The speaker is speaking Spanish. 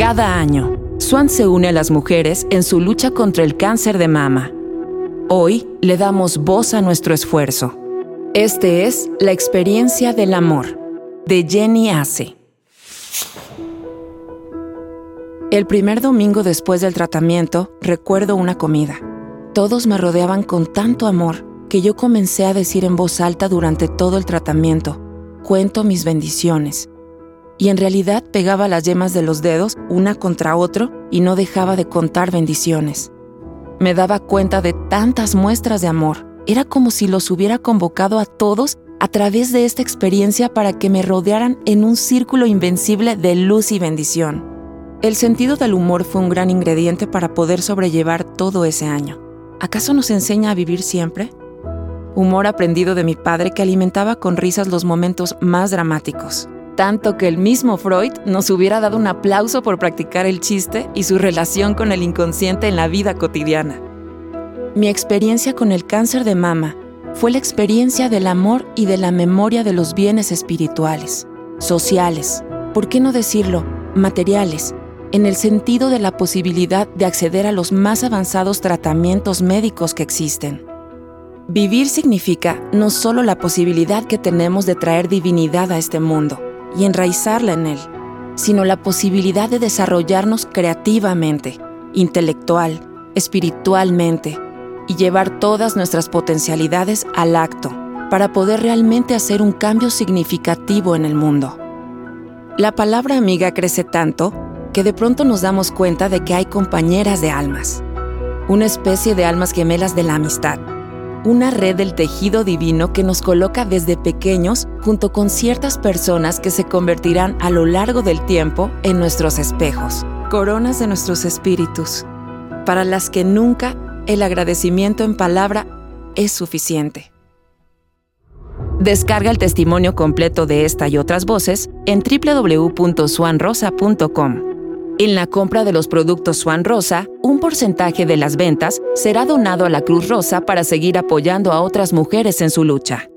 Cada año, Swan se une a las mujeres en su lucha contra el cáncer de mama. Hoy le damos voz a nuestro esfuerzo. Este es La experiencia del amor, de Jenny Ace. El primer domingo después del tratamiento, recuerdo una comida. Todos me rodeaban con tanto amor que yo comencé a decir en voz alta durante todo el tratamiento, cuento mis bendiciones. Y en realidad pegaba las yemas de los dedos una contra otro y no dejaba de contar bendiciones. Me daba cuenta de tantas muestras de amor. Era como si los hubiera convocado a todos a través de esta experiencia para que me rodearan en un círculo invencible de luz y bendición. El sentido del humor fue un gran ingrediente para poder sobrellevar todo ese año. ¿Acaso nos enseña a vivir siempre? Humor aprendido de mi padre que alimentaba con risas los momentos más dramáticos. Tanto que el mismo Freud nos hubiera dado un aplauso por practicar el chiste y su relación con el inconsciente en la vida cotidiana. Mi experiencia con el cáncer de mama fue la experiencia del amor y de la memoria de los bienes espirituales, sociales, ¿por qué no decirlo? materiales, en el sentido de la posibilidad de acceder a los más avanzados tratamientos médicos que existen. Vivir significa no solo la posibilidad que tenemos de traer divinidad a este mundo y enraizarla en él, sino la posibilidad de desarrollarnos creativamente, intelectual, espiritualmente y llevar todas nuestras potencialidades al acto para poder realmente hacer un cambio significativo en el mundo. La palabra amiga crece tanto que de pronto nos damos cuenta de que hay compañeras de almas, una especie de almas gemelas de la amistad, una red del tejido divino que nos coloca desde pequeños junto con ciertas personas que se convertirán a lo largo del tiempo en nuestros espejos, coronas de nuestros espíritus, para las que nunca el agradecimiento en palabra es suficiente. Descarga el testimonio completo de esta y otras voces en www.swanrosa.com. En la compra de los productos Swan Rosa, un porcentaje de las ventas será donado a la Cruz Rosa para seguir apoyando a otras mujeres en su lucha.